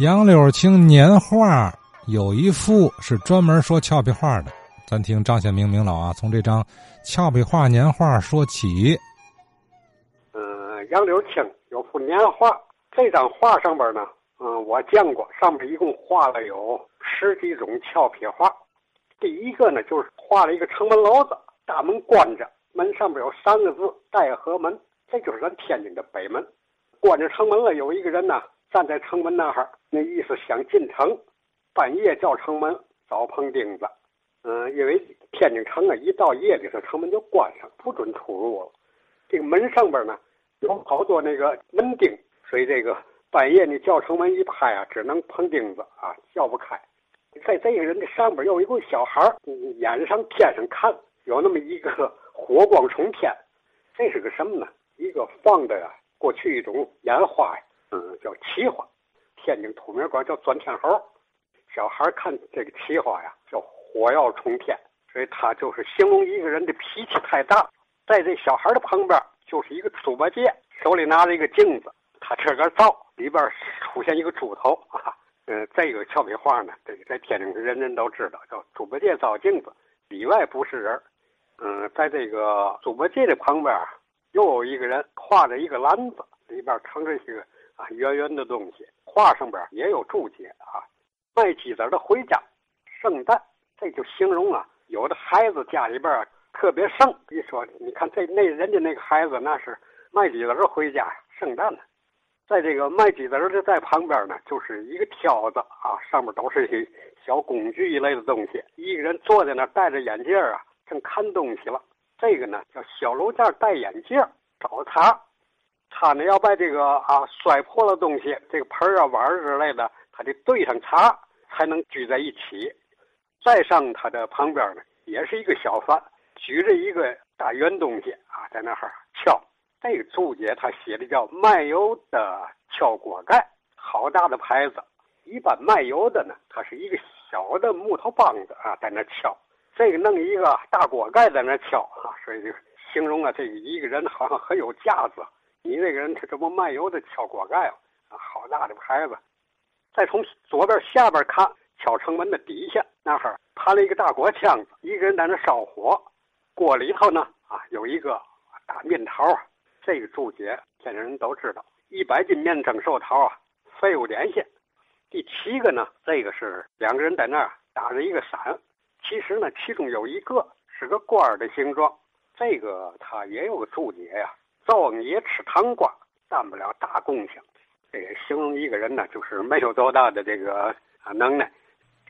杨柳青年画有一幅是专门说俏皮话的，咱听张显明明老啊，从这张俏皮话年画说起。嗯，杨柳青有幅年画，这张画上边呢，嗯，我见过，上面一共画了有十几种俏皮话。第一个呢，就是画了一个城门楼子，大门关着，门上边有三个字“待河门”，这就是咱天津的北门。关着城门了，有一个人呢。站在城门那儿，那意思想进城，半夜叫城门遭碰钉子。嗯，因为天津城啊，一到夜里头，城门就关上，不准出入了。这个门上边呢，有好多那个门钉，所以这个半夜你叫城门一拍啊，只能碰钉子啊，叫不开。在这个人的上边有一个小孩眼上天上看，有那么一个火光冲天，这是个什么呢？一个放的呀，过去一种烟花呀。叫奇花，天津土名管叫钻天猴。小孩看这个奇花呀，叫火药冲天，所以他就是形容一个人的脾气太大。在这小孩的旁边，就是一个猪八戒，手里拿着一个镜子，他这个照里边出现一个猪头啊。嗯，这个俏皮话呢，这个在天津人人都知道，叫猪八戒照镜子，里外不是人。嗯，在这个猪八戒的旁边，又有一个人挎着一个篮子，里边盛着些个。啊，圆圆的东西，画上边也有注解啊。卖鸡子的回家，圣诞，这就形容啊，有的孩子家里边特别盛。一说，你看这那人家那个孩子，那是卖鸡子的回家，圣诞呢。在这个卖鸡子的在旁边呢，就是一个挑子啊，上面都是些小工具一类的东西。一个人坐在那戴着眼镜啊，正看东西了。这个呢叫小楼架戴眼镜找茬。他呢要把这个啊摔破了东西，这个盆啊碗之类的，他得对上茶才能聚在一起。再上他的旁边呢，也是一个小贩，举着一个大圆东西啊，在那哈敲。这个注解他写的叫卖油的敲锅盖，好大的牌子。一般卖油的呢，它是一个小的木头棒子啊，在那敲。这个弄一个大锅盖在那敲啊，所以就形容啊，这个一个人好像很有架子。你那个人他这不卖油的敲锅盖啊，好大的牌子！再从左边下边看，敲城门的底下那儿盘了一个大锅腔子，一个人在那烧火，锅里头呢啊有一个大面桃这个注解天津人都知道，一百斤面蒸寿桃啊，废物点心。第七个呢，这个是两个人在那儿打着一个伞，其实呢其中有一个是个官的形状，这个他也有个注解呀。灶王爷吃糖瓜，干不了大贡献。这个形容一个人呢，就是没有多大的这个啊能耐。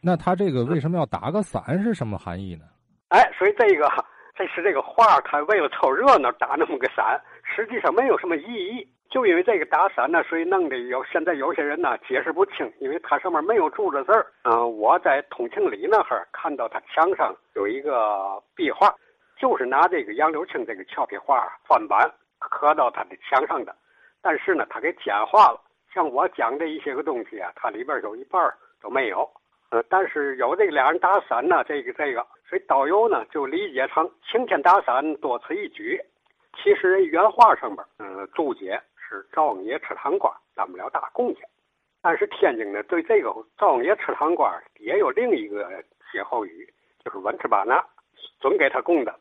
那他这个为什么要打个伞？是什么含义呢？哎，所以这个这是这个画，他为了凑热闹打那么个伞，实际上没有什么意义。就因为这个打伞呢，所以弄得有现在有些人呢解释不清，因为它上面没有注着字儿。嗯，我在通庆里那儿看到他墙上有一个壁画，就是拿这个杨柳青这个俏皮画翻版。磕到他的墙上的，但是呢，他给简化了。像我讲的一些个东西啊，它里边有一半都没有。呃，但是有这俩人打伞呢，这个这个，所以导游呢就理解成晴天打伞，多此一举。其实原话上边，嗯，注解是赵王爷吃糖瓜，担不了大贡献。但是天津呢，对这个赵王爷吃糖瓜也有另一个歇后语，就是稳吃巴拿，准给他供的。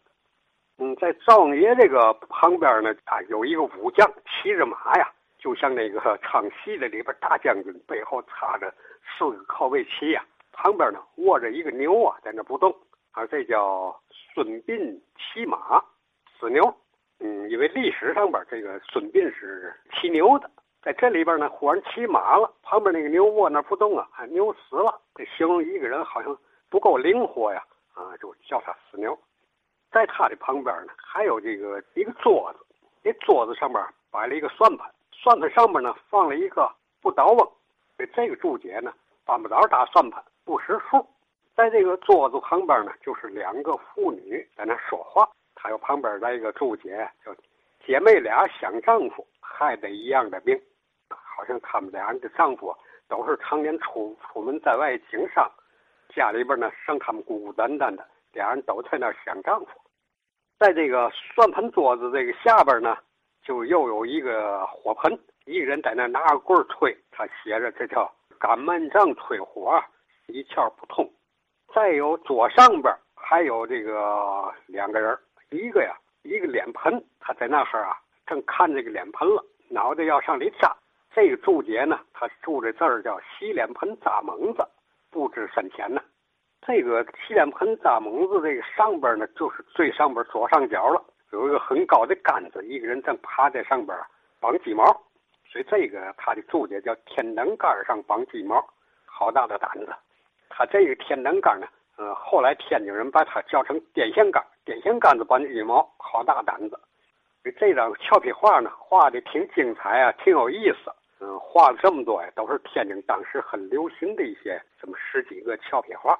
嗯，在赵王爷这个旁边呢，啊，有一个武将骑着马呀，就像那个唱戏的里边大将军背后插着四个靠背旗呀，旁边呢卧着一个牛啊，在那不动，啊，这叫孙膑骑马死牛。嗯，因为历史上边这个孙膑是骑牛的，在这里边呢，忽然骑马了，旁边那个牛卧那不动啊，牛死了，这形容一个人好像不够灵活呀，啊，就叫他死牛。在他的旁边呢，还有这个一个桌子，这桌子上面摆了一个算盘，算盘上面呢放了一个不倒翁。这个注解呢，犯不着打算盘，不识数。在这个桌子旁边呢，就是两个妇女在那说话。还有旁边来一个注解，叫姐妹俩想丈夫，害得一样的病。好像他们俩的丈夫都是常年出出门在外经商，家里边呢剩他们孤孤单单的。俩人都在那想丈夫，在这个算盘桌子这个下边呢，就又有一个火盆，一个人在那拿个棍儿吹，他写着这叫擀面杖催火，一窍不通。再有左上边还有这个两个人，一个呀，一个脸盆，他在那哈啊，正看这个脸盆了，脑袋要上里扎。这个注解呢，他注的字儿叫“洗脸盆扎蒙子”，不知深浅呢。这个洗脸盆扎蒙子这个上边呢，就是最上边左上角了，有一个很高的杆子，一个人正趴在上边绑鸡毛，所以这个他的注解叫“天灯杆上绑鸡毛”，好大的胆子。他这个天灯杆呢，呃，后来天津人把它叫成电线杆，电线杆子绑鸡毛，好大胆子。这张俏皮画呢，画的挺精彩啊，挺有意思。嗯，画了这么多呀，都是天津当时很流行的一些这么十几个俏皮画。